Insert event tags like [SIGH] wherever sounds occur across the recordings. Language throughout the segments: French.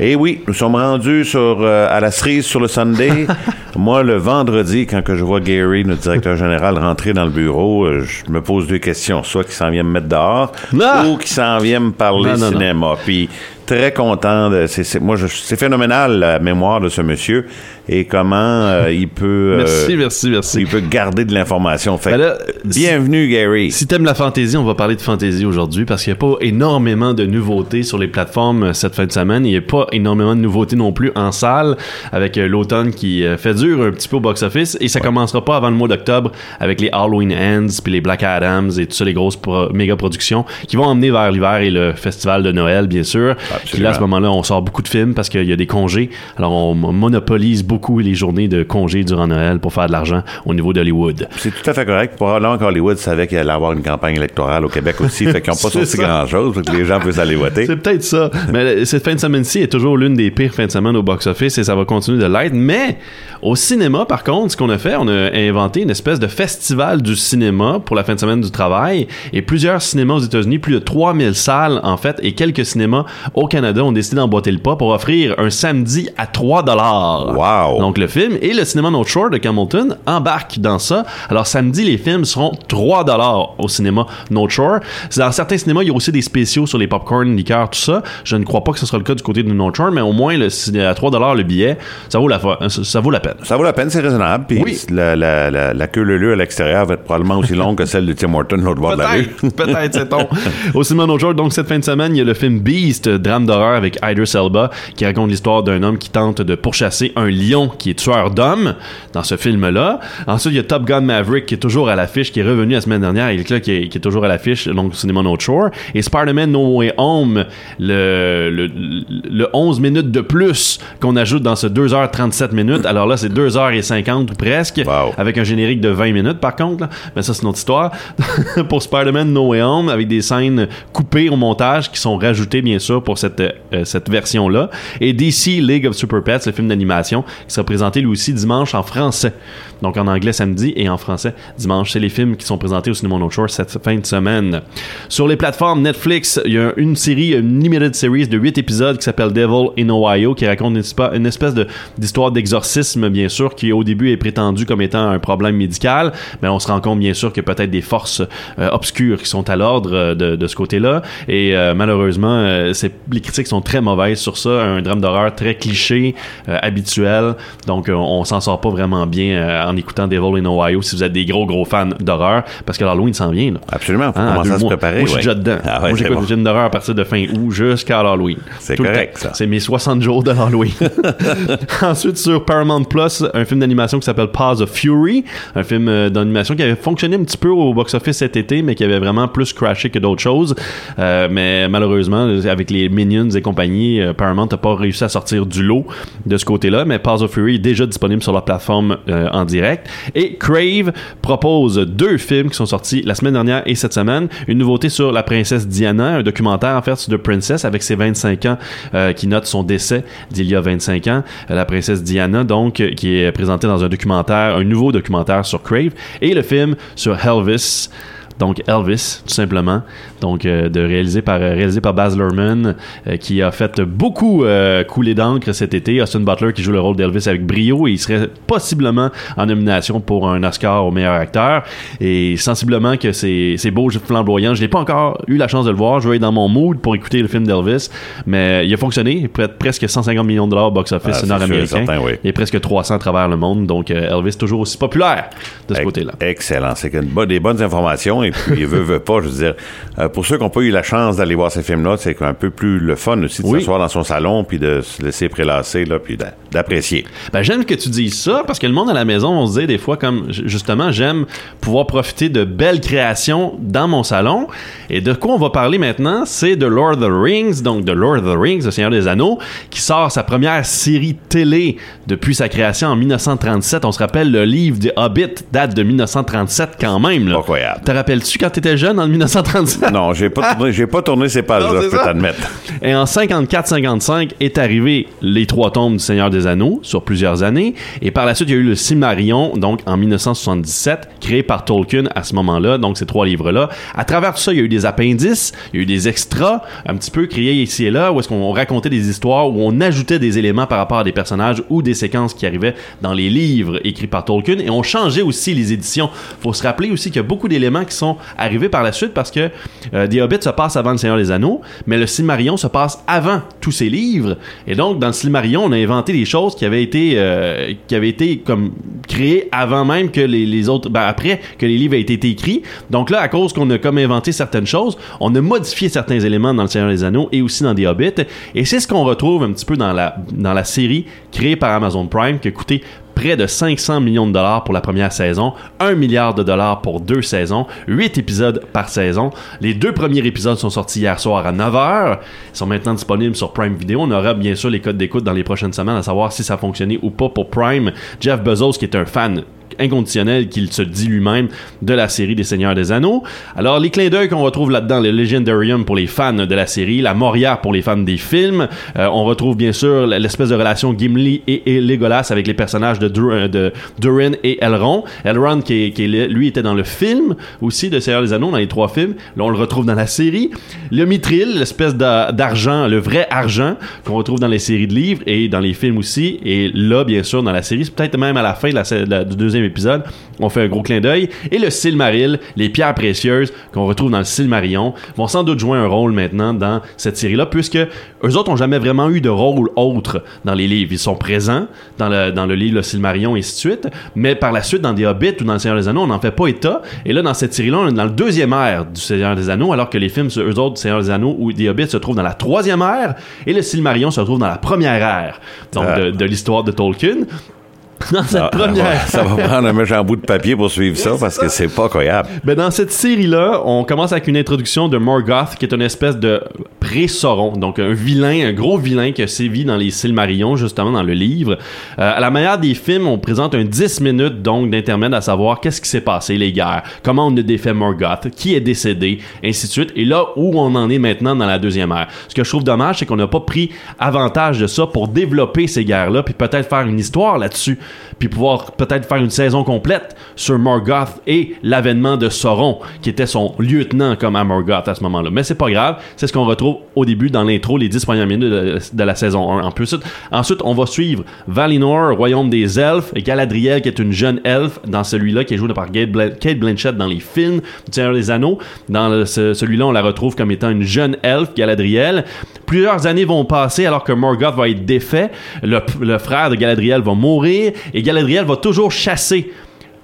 Et oui, nous sommes rendus sur, euh, à la cerise sur le Sunday. [LAUGHS] Moi, le vendredi, quand que je vois Gary, notre directeur général, rentrer dans le bureau, euh, je me pose deux questions. Soit qu'il s'en vient me mettre dehors, Ah! ou qu'il s'en vient me parler Non, non, non. cinéma. Puis très content. De, c'est, moi, phénoménal la mémoire de ce monsieur et comment euh, il peut. euh, Merci, merci, merci. Il peut garder de l'information. Ben bienvenue, Gary. Si t'aimes la fantaisie, on va parler de fantaisie aujourd'hui parce qu'il n'y a pas énormément de nouveautés sur les plateformes cette fin de semaine. Il n'y a pas énormément de nouveautés non plus en salle avec l'automne qui fait dur un petit peu au box-office et ça commencera pas avant le mois d'octobre avec les Halloween Ends puis les Black Adams et tout ça, les grosses pro- méga productions qui vont emmener vers l'hiver et le festival de Noël, bien sûr. Puis là, à ce moment-là, on sort beaucoup de films parce qu'il y a des congés. Alors, on monopolise beaucoup les journées de congés durant Noël pour faire de l'argent au niveau d'Hollywood. C'est tout à fait correct. Probablement qu'Hollywood savait qu'il allait avoir une campagne électorale au Québec aussi. fait qu'ils n'ont pas [LAUGHS] sorti grand-chose. Que les gens puissent aller voter. C'est peut-être ça. Mais cette fin de semaine-ci est toujours l'une des pires fins de semaine au box-office et ça va continuer de l'être. Mais au cinéma, par contre, ce qu'on a fait, on a inventé une espèce de festival du cinéma pour la fin de semaine du travail. Et plusieurs cinémas aux États-Unis, plus de 3000 salles en fait, et quelques cinémas au Canada ont décidé d'emboîter le pas pour offrir un samedi à 3 dollars. Wow. Donc le film et le cinéma North Shore de Hamilton embarquent dans ça. Alors samedi, les films seront 3 dollars au cinéma North Shore. Dans certains cinémas, il y a aussi des spéciaux sur les popcorn, liqueurs, tout ça. Je ne crois pas que ce sera le cas du côté de North Shore, mais au moins le, à 3 dollars le billet, ça vaut la ça vaut la peine. Ça vaut la peine, c'est raisonnable. Puis Oui. la, la, la, la queue leu à l'extérieur va être probablement aussi longue que celle de Tim Horton, l'autre bord de la rue. [LAUGHS] Peut-être, c'est on. Au cinéma North Shore, donc cette fin de semaine, il y a le film Beast, drame d'horreur avec Idris Elba, qui raconte l'histoire d'un homme qui tente de pourchasser un lion qui est tueur d'hommes dans ce film-là. Ensuite, il y a Top Gun Maverick qui est toujours à l'affiche, qui est revenu la semaine dernière, et là, qui est, qui est toujours à l'affiche, donc au cinéma North Shore. Et Spider-Man No Way Home, le, le, le 11 minutes de plus qu'on ajoute dans ce 2h37 minutes. Alors là, c'est 2h50 ou presque, Wow. avec un générique de 20 minutes par contre. là. Mais ça, c'est une autre histoire. [LAUGHS] pour Spider-Man No Way Home, avec des scènes coupées au montage qui sont rajoutées, bien sûr, pour cette, euh, cette version-là. Et DC League of Super Pets, le film d'animation, qui sera présenté lui aussi dimanche en français. Donc en anglais samedi et en français dimanche. C'est les films qui sont présentés au cinéma North Shore cette fin de semaine. Sur les plateformes Netflix, il y a une série, une limited series de 8 épisodes qui s'appelle Devil in Ohio, qui raconte une, espèce d'histoire d'exorcisme, bien sûr, qui au début est prétendu comme étant un problème médical, mais on se rend compte, bien sûr, que peut-être des forces euh, obscures qui sont à l'ordre euh, de, de ce côté-là. Et euh, malheureusement, euh, les critiques sont très mauvaises sur ça. Un drame d'horreur très cliché, habituel. Donc, on s'en sort pas vraiment bien en écoutant Devil in Ohio si vous êtes des gros, gros fans d'horreur, parce que l'Halloween s'en vient. Là. Absolument. Faut Hein, commencer à se préparer. Moi, je suis déjà dedans. Ah ouais, Moi, j'écoute bon. des films d'horreur à partir de fin août jusqu'à Halloween. C'est correct, ça. C'est mes 60 jours de Halloween. [LAUGHS] Ensuite, sur Paramount Plus, un film d'animation qui s'appelle Paws of Fury, un film euh, d'animation qui avait fonctionné un petit peu au box-office cet été, mais qui avait vraiment plus crashé que d'autres choses. Euh, mais malheureusement, avec les Minions et compagnie, euh, Paramount n'a pas réussi à sortir du lot de ce côté-là. Mais Paws of Fury est déjà disponible sur la plateforme euh, en direct. Et Crave propose deux films qui sont sortis la semaine dernière et cette semaine. Une nouveauté sur la princesse Diana, un documentaire en fait sur The Princess avec ses 25 ans qui note son décès d'il y a 25 ans. La princesse Diana, donc, qui est présentée dans un documentaire, un nouveau documentaire sur Crave. Et le film sur Elvis. Donc Elvis, tout simplement. Donc euh, de réalisé par euh, réalisé par Baz Luhrmann, euh, qui a fait beaucoup euh, couler d'encre cet été. Austin Butler qui joue le rôle d'Elvis avec brio et il serait possiblement en nomination pour un Oscar au meilleur acteur. Et sensiblement que c'est c'est beau, flamboyant. Je n'ai pas encore eu la chance de le voir. Je vais être dans mon mood pour écouter le film d'Elvis, mais il a fonctionné. Près- presque 150 millions de dollars au box-office Ah, nord-américain. oui. Et presque 300 à travers le monde. Donc euh, Elvis toujours aussi populaire de ce côté-là. Excellent. C'est des bonnes informations. Et puis, [LAUGHS] veut, veut pas, je veux dire, euh, pour ceux qui n'ont pas eu la chance d'aller voir ces films-là, c'est un peu plus le fun aussi de Oui. s'asseoir dans son salon puis de se laisser prélasser, là, puis d'a- d'apprécier. Ben, j'aime que tu dises ça parce que le monde à la maison, on se dit des fois comme justement, j'aime pouvoir profiter de belles créations dans mon salon. Et de quoi on va parler maintenant, c'est de Lord of the Rings, donc de Lord of the Rings, le Seigneur des Anneaux, qui sort sa première série télé depuis sa création en 1937. On se rappelle, le livre des Hobbit date de 1937 quand même. là. Incroyable. Te rappelles rappelles-tu quand tu étais jeune en 1937? Non, j'ai pas tourné, j'ai pas tourné ces pages-là, je peux t'admettre. Et en 54-55 est arrivé Les Trois Tombes du Seigneur des Anneaux sur plusieurs années. Et par la suite, il y a eu le Silmarillion, donc en 1977, créé par Tolkien à ce moment-là, donc ces trois livres-là. À travers tout ça, il y a eu des appendices, il y a eu des extras, un petit peu créés ici et là, où est-ce qu'on racontait des histoires, où on ajoutait des éléments par rapport à des personnages ou des séquences qui arrivaient dans les livres écrits par Tolkien. Et on changeait aussi les éditions. Faut se rappeler aussi qu'il y a beaucoup d'éléments qui sont arrivés par la suite parce que euh, The se passe avant le Seigneur des Anneaux, mais le Silmarillion se passe avant tous ces livres. Et donc, dans le Silmarillion, on a inventé des choses qui avaient été, euh, qui été comme créées avant même que les, les autres, ben, après que les livres aient été écrits. Donc là, à cause qu'on a comme inventé certaines choses, on a modifié certains éléments dans le Seigneur des Anneaux et aussi dans The Hobbit. Et c'est ce qu'on retrouve un petit peu dans la, dans la série créée par Amazon Prime qui a coûté près de 500 millions de dollars pour la première saison, 1 milliard de dollars pour deux saisons, 8 épisodes par saison. Les deux premiers épisodes sont sortis hier soir à 9h. Ils sont maintenant disponibles sur Prime Video. On aura bien sûr les codes d'écoute dans les prochaines semaines à savoir si ça a fonctionné ou pas pour Prime. Jeff Bezos, qui est un fan inconditionnel qu'il se dit lui-même de la série des Seigneurs des Anneaux. Alors, les clins d'œil qu'on retrouve là-dedans, le Legendarium pour les fans de la série, la Moria pour les fans des films. Euh, on retrouve bien sûr l'espèce de relation Gimli et, et, Legolas avec les personnages de, de Durin et Elrond. Elrond, qui, lui, était dans le film aussi de Seigneur des Anneaux, dans les trois films. Là, on le retrouve dans la série. Le Mithril, l'espèce d'argent, le vrai argent qu'on retrouve dans les séries de livres et dans les films aussi. Et là, bien sûr, dans la série, peut-être même à la fin de la, de du deuxième épisode, on fait un gros clin d'œil. Et le Silmaril, les pierres précieuses qu'on retrouve dans le Silmarillion, vont sans doute jouer un rôle maintenant dans cette série-là, puisque eux autres ont jamais vraiment eu de rôle autre dans les livres. Ils sont présents dans le, dans le livre Le Silmarillion et ainsi de suite, mais par la suite, dans des Hobbits ou dans Le Seigneur des Anneaux, on n'en fait pas état. Et là, dans cette série-là, on est dans le deuxième ère du Seigneur des Anneaux, alors que les films, eux autres, Seigneur des Anneaux ou des Hobbits se trouvent dans la troisième ère, et le Silmarillion se retrouve dans la première ère, donc Euh. de, de l'histoire de Tolkien. [LAUGHS] Dans cette Ah, première. [LAUGHS] Ça va prendre un méchant bout de papier pour suivre ça parce que c'est pas croyable. Ben dans cette série-là, on commence avec une introduction de Morgoth, qui est une espèce de pré-Sauron, donc un vilain, un gros vilain qui a sévi dans les Silmarillons, justement dans le livre. Euh, à la manière des films, on présente un 10 minutes donc d'intermède à savoir qu'est-ce qui s'est passé, les guerres, comment on a défait Morgoth, qui est décédé, ainsi de suite, et là où on en est maintenant dans la deuxième ère. Ce que je trouve dommage, c'est qu'on n'a pas pris avantage de ça pour développer ces guerres-là, puis peut-être faire une histoire là-dessus, puis pouvoir peut-être faire une saison complète sur Morgoth et l'avènement de Sauron, qui était son lieutenant comme à Morgoth à ce moment-là. Mais c'est pas grave, c'est ce qu'on retrouve au début dans l'intro, les 10 premières minutes de, la saison 1. En plus, ensuite, on va suivre Valinor, royaume des elfes, et Galadriel, qui est une jeune elfe dans celui-là, qui est jouée par Kate Blan- Kate Blanchett dans les films du Seigneur des Anneaux. Dans celui-là, on la retrouve comme étant une jeune elfe, Galadriel. Plusieurs années vont passer alors que Morgoth va être défait. Le frère de Galadriel va mourir, et Galadriel va toujours chasser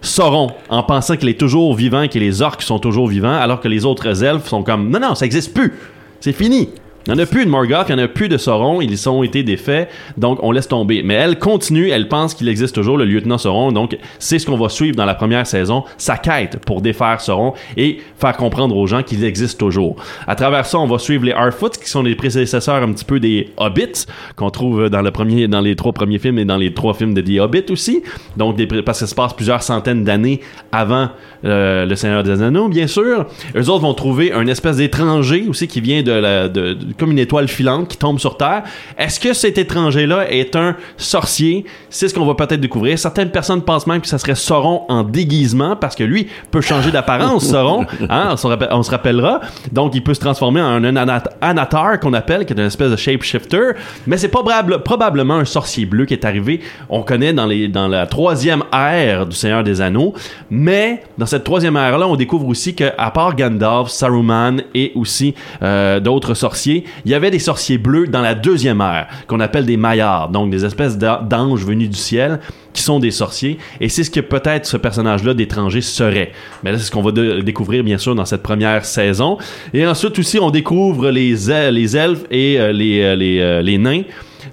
Sauron en pensant qu'il est toujours vivant, que les orques sont toujours vivants, alors que les autres elfes sont comme non, non, ça existe plus. C'est fini. Il n'y en a plus de Morgoth, il n'y en a plus de Sauron, ils ont été défaits, donc on laisse tomber. Mais elle continue, elle pense qu'il existe toujours, le lieutenant Sauron, donc c'est ce qu'on va suivre dans la première saison, sa quête pour défaire Sauron et faire comprendre aux gens qu'il existe toujours. À travers ça, on va suivre les Harfoots, qui sont les prédécesseurs un petit peu des Hobbits, qu'on trouve dans, le premier, dans les trois premiers films et dans les trois films de The Hobbit aussi. Donc, parce que ça se passe plusieurs centaines d'années avant euh, Le Seigneur des Anneaux, bien sûr. Eux autres vont trouver un espèce d'étranger aussi qui vient de, la, de- comme une étoile filante qui tombe sur Terre. Est-ce que cet étranger-là est un sorcier? C'est ce qu'on va peut-être découvrir. Certaines personnes pensent même que ça serait Sauron en déguisement parce que lui peut changer d'apparence, [LAUGHS] Sauron. Hein, on, se rappelle- on se rappellera. Donc, il peut se transformer en un anat- anatar qu'on appelle, qui est une espèce de shapeshifter. Mais c'est probable- probablement un sorcier bleu qui est arrivé. On connaît dans, les, dans la troisième ère du Seigneur des Anneaux. Mais dans cette troisième ère-là, on découvre aussi que, à part Gandalf, Saruman et aussi euh, d'autres sorciers, il y avait des sorciers bleus dans la deuxième ère, qu'on appelle des maillards, donc des espèces d'an- d'anges venus du ciel qui sont des sorciers. Et c'est ce que peut-être ce personnage-là d'étranger serait. Mais là, c'est ce qu'on va découvrir, bien sûr, dans cette première saison. Et ensuite aussi, on découvre les, les elfes et euh, les, euh, les, euh, les nains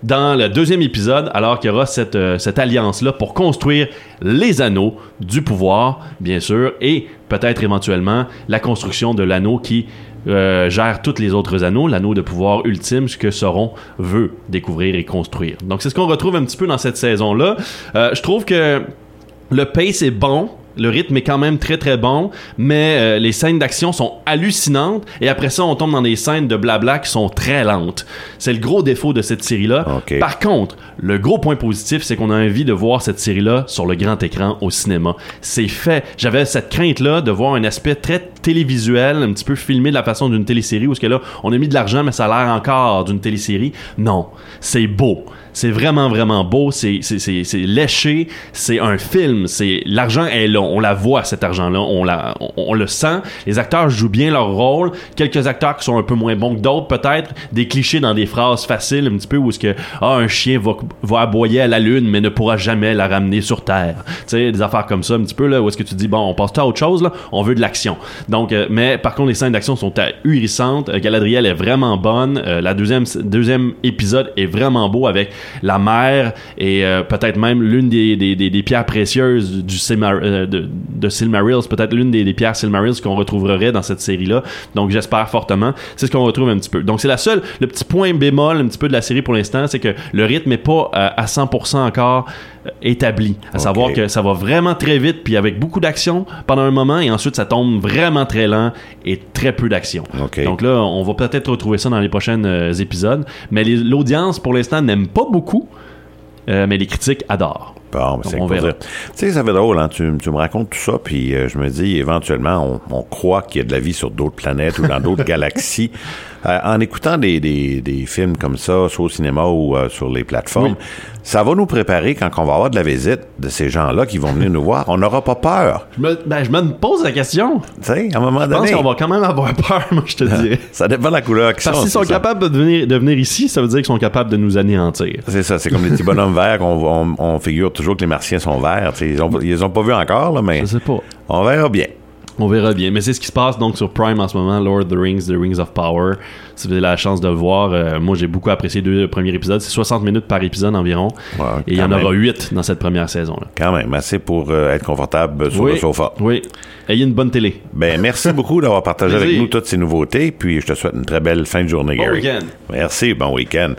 dans le deuxième épisode, alors qu'il y aura cette, euh, cette alliance-là pour construire les anneaux du pouvoir, bien sûr, et peut-être éventuellement la construction de l'anneau qui euh, gère tous les autres anneaux, l'anneau de pouvoir ultime, ce que Sauron veut découvrir et construire. Donc c'est ce qu'on retrouve un petit peu dans cette saison-là. Euh, je trouve que le pace est bon. Le rythme est quand même très très bon, mais euh, les scènes d'action sont hallucinantes et après ça on tombe dans des scènes de blabla qui sont très lentes. C'est le gros défaut de cette série-là. Par contre, le gros point positif, c'est qu'on a envie de voir cette série-là sur le grand écran au cinéma. C'est fait. J'avais cette crainte-là de voir un aspect très télévisuel, un petit peu filmé de la façon d'une télésérie, où ce que là, on a mis de l'argent, mais ça a l'air encore d'une télésérie. Non, c'est beau. C'est vraiment, vraiment beau. C'est, léché. C'est un film. C'est, l'argent est là. On la voit, cet argent-là. On, la, on, le sent. Les acteurs jouent bien leur rôle. Quelques acteurs qui sont un peu moins bons que d'autres, peut-être. Des clichés dans des phrases faciles, un petit peu, où est-ce que, ah, un chien va, va aboyer à la lune, mais ne pourra jamais la ramener sur Terre. Tu sais, des affaires comme ça, un petit peu, là, où est-ce que tu dis, bon, on passe à autre chose, là? On veut de l'action. Donc, euh, mais par contre, les scènes d'action sont ahurissantes. Euh, Galadriel est vraiment bonne. Euh, la deuxième, deuxième épisode est vraiment beau avec la mer et euh, peut-être même l'une des, des, des, pierres précieuses du de, de Silmarils, peut-être l'une des, des pierres Silmarils qu'on retrouverait dans cette série-là. Donc j'espère fortement. C'est ce qu'on retrouve un petit peu. Donc c'est la seule, le petit point bémol un petit peu de la série pour l'instant, c'est que le rythme est pas euh, à 100% encore euh, établi. À savoir que ça va vraiment très vite, puis avec beaucoup d'action pendant un moment, et ensuite ça tombe vraiment très lent et très peu d'action. Donc là, on va peut-être retrouver ça dans les prochains euh, épisodes. Mais l'audience, pour l'instant, n'aime pas beaucoup, mais les critiques adorent. C'est pour dire. Tu sais, ça fait drôle, hein? tu, tu me racontes tout ça, puis euh, je me dis, éventuellement, on, on croit qu'il y a de la vie sur d'autres planètes ou dans d'autres [LAUGHS] galaxies. Euh, en écoutant des, des, des films comme ça, soit au cinéma ou euh, sur les plateformes, ça va nous préparer quand on va avoir de la visite de ces gens-là qui vont venir nous voir. On n'aura pas peur. Je me, ben, je me pose la question. Tu sais, à un moment Je pense donné. qu'on va quand même avoir peur, moi, je te [LAUGHS] dirais. Ça dépend de la couleur qu'ils Parce sont. qu'ils sont ça. capables de venir, de venir ici, ça veut dire qu'ils sont capables de nous anéantir. C'est ça, c'est comme les petits bonhommes verts qu'on on, on figure toujours que les martiens sont verts. Ils, ont, ils les ont pas vus encore, là, mais Je sais pas. on verra bien. On verra bien. Mais c'est ce qui se passe donc sur Prime en ce moment, Lord of the Rings, The Rings of Power. Si vous avez la chance de le voir, euh, moi j'ai beaucoup apprécié les deux premiers épisodes. C'est 60 minutes par épisode environ. Ouais, et il y en même. aura 8 dans cette première saison-là. Quand même, assez pour euh, être confortable sur le sofa. Oui. Ayez une bonne télé. Ben, merci [LAUGHS] beaucoup d'avoir partagé avec nous toutes ces nouveautés, puis je te souhaite une très belle fin de journée, Bon Gary. week-end. Merci, bon week-end.